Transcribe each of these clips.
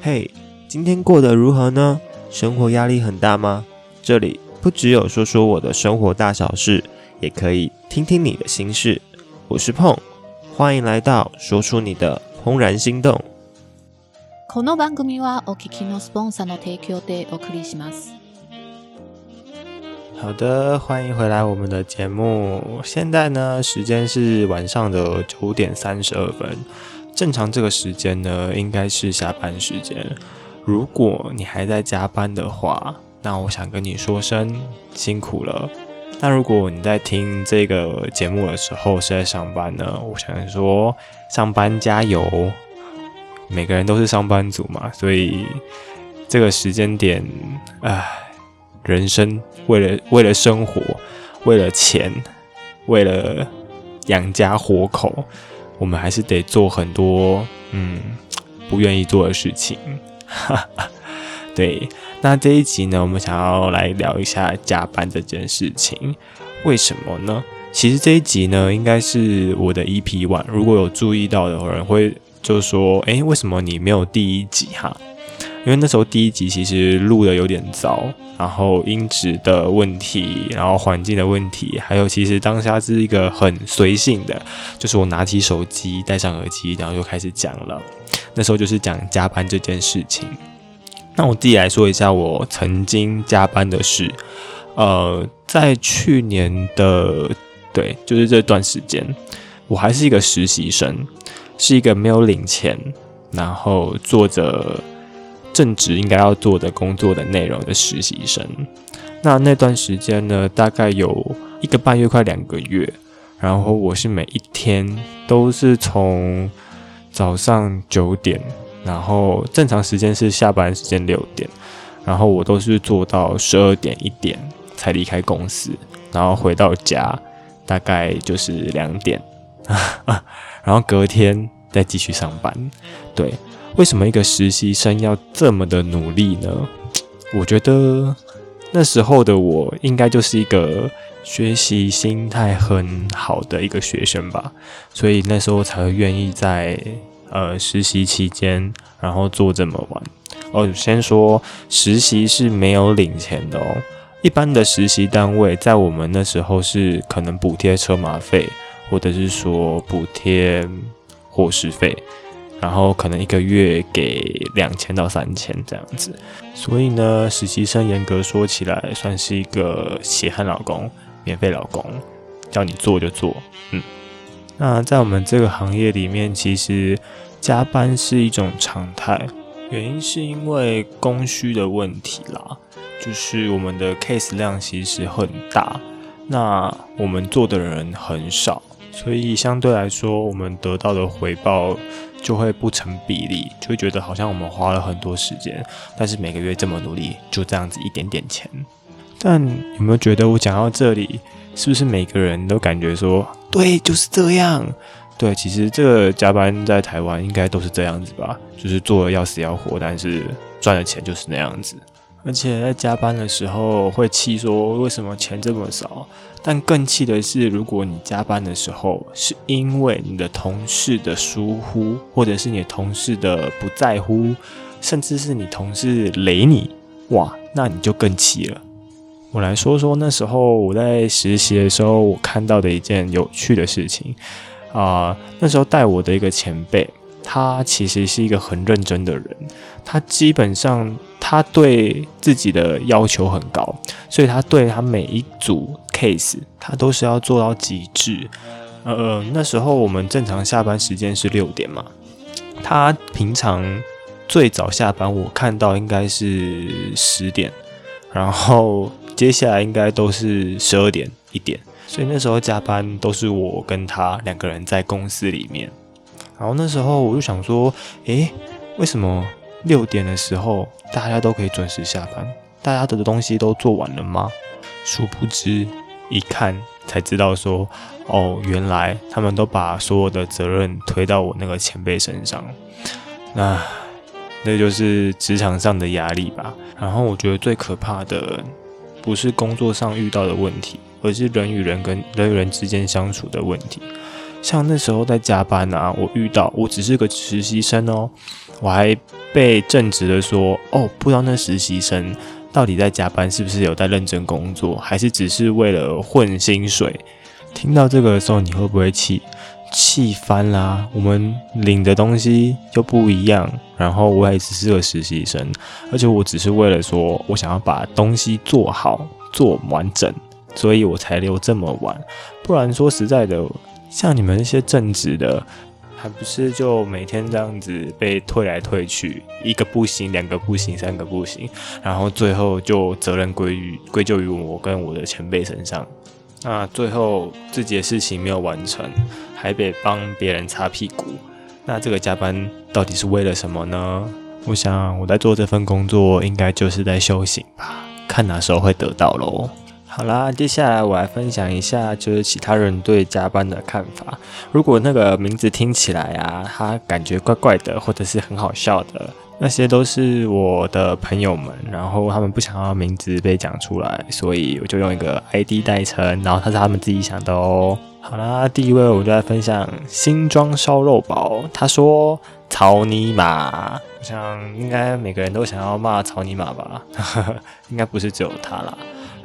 嘿，今天过得如何呢？生活压力很大吗？这里不只有说说我的生活大小事，也可以听听你的心事。我是碰，欢迎来到说出你的怦然心动。この番組はお聞きのスポンサーの提供でお送りします。好的，欢迎回来我们的节目。现在呢，时间是晚上的九点三十二分。 正常这个时间呢，应该是下班时间。如果你还在加班的话，那我想跟你说声辛苦了。那如果你在听这个节目的时候是在上班呢，我想说上班加油。每个人都是上班族嘛，所以这个时间点，唉，人生为了为了生活，为了钱，为了养家活口，我们还是得做很多嗯不愿意做的事情。对，那这一集呢，我们想要来聊一下加班这件事情，为什么呢？其实这一集呢，应该是我的 EP one，如果有注意到的人会就说，诶，为什么你没有第一集哈？因为那时候第一集其实录的有点糟，然后音质的问题，然后环境的问题，还有其实当下是一个很随性的，就是我拿起手机，戴上耳机，然后就开始讲了。那时候就是讲加班这件事情。那我自己来说一下我曾经加班的事。呃，在去年的对，就是这段时间，我还是一个实习生，是一个没有领钱，然后做着正职应该要做的工作的内容的实习生。那那段时间呢，大概有一个半月，快两个月。然后我是每一天都是从早上九点，然后正常时间是下班时间六点，然后我都是做到十二点一点才离开公司，然后回到家大概就是两点，然后隔天再继续上班。对，为什么一个实习生要这么的努力呢？我觉得那时候的我应该就是一个学习心态很好的一个学生吧，所以那时候才会愿意在呃实习期间，然后做这么晚。哦，先说实习是没有领钱的哦。一般的实习单位在我们那时候是可能补贴车马费，或者是说补贴伙食费，然后可能一个月给两千到三千这样子。所以呢，实习生严格说起来算是一个血汗老公、免费老公，叫你做就做。嗯，那在我们这个行业里面，其实加班是一种常态，原因是因为供需的问题啦。就是我们的 case 量其实很大，那我们做的人很少，所以相对来说，我们得到的回报就会不成比例，就会觉得好像我们花了很多时间，但是每个月这么努力，就这样子一点点钱。但有没有觉得我讲到这里，是不是每个人都感觉说，对，就是这样？对，其实这个加班在台湾应该都是这样子吧，就是做的要死要活，但是赚的钱就是那样子。而且在加班的时候会气说为什么钱这么少，但更气的是，如果你加班的时候是因为你的同事的疏忽，或者是你同事的不在乎，甚至是你同事雷你，哇，那你就更气了。我来说说那时候我在实习的时候，我看到的一件有趣的事情啊、那时候带我的一个前辈，他其实是一个很认真的人，他基本上。他对自己的要求很高，所以他对他每一组 case，他都是要做到极致。呃，那时候我们正常下班时间是六点嘛，他平常最早下班，我看到应该是十点，然后接下来应该都是十二点一点，所以那时候加班都是我跟他两个人在公司里面。然后那时候我就想说，诶，为什么？六点的时候，大家都可以准时下班，大家的东西都做完了吗？殊不知，一看才知道说，哦，原来他们都把所有的责任推到我那个前辈身上，那那就是职场上的压力吧。然后我觉得最可怕的，不是工作上遇到的问题，而是人与人跟人与人之间相处的问题。像那时候在加班啊，我遇到我只是个实习生哦，我还被正直的说哦，不知道那实习生到底在加班是不是有在认真工作，还是只是为了混薪水？听到这个的时候，你会不会气？气翻啦！我们领的东西又不一样，然后我也只是个实习生，而且我只是为了说我想要把东西做好、做完整，所以我才留这么晚。不然说实在的，像你们那些正直的，还不是就每天这样子被退来退去，一个不行，两个不行，三个不行，然后最后就责任归于归咎于我跟我的前辈身上。那最后自己的事情没有完成，还得帮别人擦屁股。那这个加班到底是为了什么呢？我想我在做这份工作，应该就是在修行吧，看哪时候会得到喽。好啦，接下来我来分享一下，就是其他人对加班的看法。如果那个名字听起来啊，他感觉怪怪的，或者是很好笑的。那些都是我的朋友们，然后他们不想要名字被讲出来，所以我就用一个 ID 代称，然后他是他们自己想的哦。好啦，第一位我就来分享新装烧肉堡，他说草泥马，我想应该每个人都想要骂草泥马吧，应该不是只有他啦。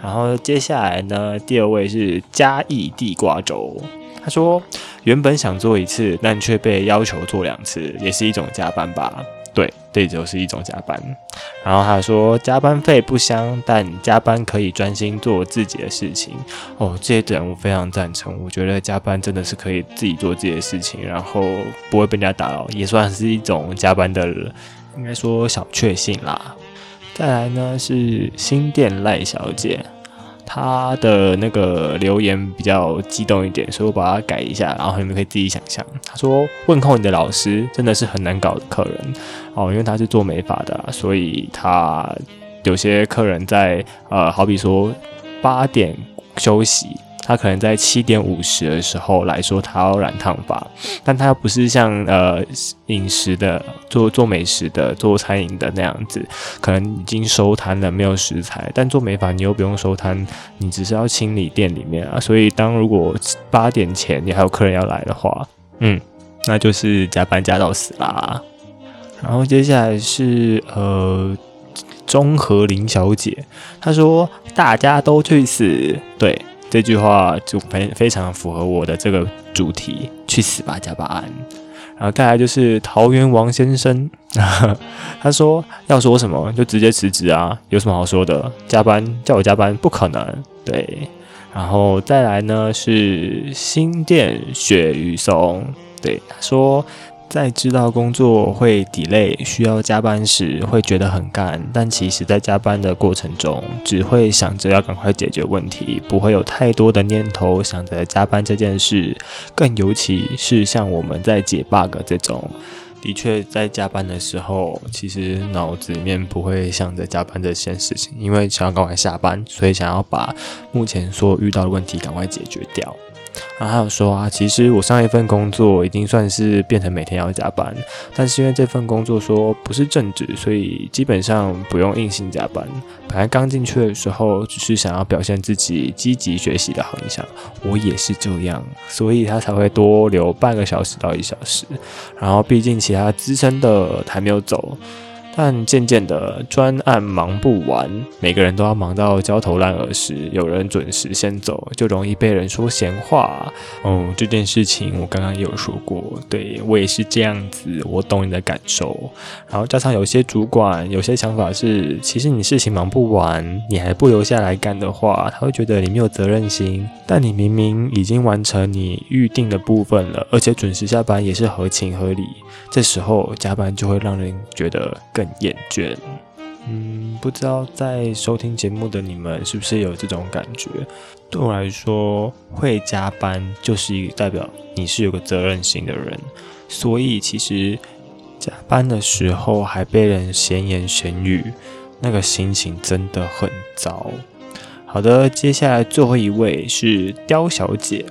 然后接下来呢，第二位是嘉义地瓜粥，他说原本想做一次，但却被要求做两次，也是一种加班吧。对，这就是一种加班。然后他说，加班费不香，但加班可以专心做自己的事情。哦，这一点我非常赞成。我觉得加班真的是可以自己做自己的事情，然后不会被人家打扰，也算是一种加班的，应该说小确幸啦。再来呢是新店赖小姐。她的那个留言比较激动一点，所以我把它改一下，然后你们可以自己想象。她说：“问候你的老师真的是很难搞的客人哦，因为他是做美发的，所以他有些客人在呃，好比说八点休息。”他可能在七点五十的时候来说，他要染烫发，但他又不是像呃饮食的做做美食的做餐饮的那样子，可能已经收摊了，没有食材。但做美发你又不用收摊，你只是要清理店里面啊。所以当如果八点前你还有客人要来的话，嗯，那就是加班加到死啦。然后接下来是呃钟和林小姐，她说大家都去死，对。这句话就非非常符合我的这个主题，去死吧，加巴安。然后再来就是桃园王先生，他说要说什么就直接辞职啊，有什么好说的？加班叫我加班不可能，对。然后再来呢是新店雪雨松，对，他说。在知道工作会 delay 需要加班时，会觉得很干，但其实，在加班的过程中，只会想着要赶快解决问题，不会有太多的念头想着加班这件事。更尤其是像我们在解 bug 这种，的确在加班的时候，其实脑子里面不会想着加班这件事情，因为想要赶快下班，所以想要把目前所遇到的问题赶快解决掉。然后还有说啊，其实我上一份工作已经算是变成每天要加班，但是因为这份工作说不是正职，所以基本上不用硬性加班。本来刚进去的时候只是想要表现自己积极学习的好印象，我也是这样，所以他才会多留半个小时到一小时。然后毕竟其他资深的还没有走。但渐渐的，专案忙不完，每个人都要忙到焦头烂额时，有人准时先走，就容易被人说闲话。哦，这件事情我刚刚也有说过，对我也是这样子，我懂你的感受。然后加上有些主管有些想法是，其实你事情忙不完，你还不留下来干的话，他会觉得你没有责任心。但你明明已经完成你预定的部分了，而且准时下班也是合情合理，这时候加班就会让人觉得。很厌倦，嗯，不知道在收听节目的你们是不是有这种感觉？对我来说，会加班就是代表你是有个责任心的人，所以其实加班的时候还被人闲言闲语，那个心情真的很糟。好的，接下来最后一位是刁小姐，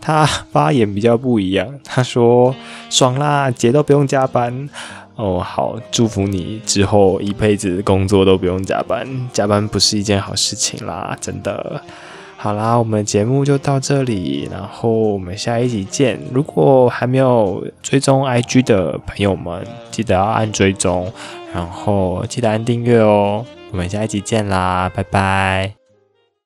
她发言比较不一样，她说：“爽啦，姐都不用加班。”哦，好，祝福你之后一辈子工作都不用加班，加班不是一件好事情啦，真的。好啦，我们节目就到这里，然后我们下一集见。如果还没有追踪 IG 的朋友们，记得要按追踪，然后记得按订阅哦。我们下一集见啦，拜拜。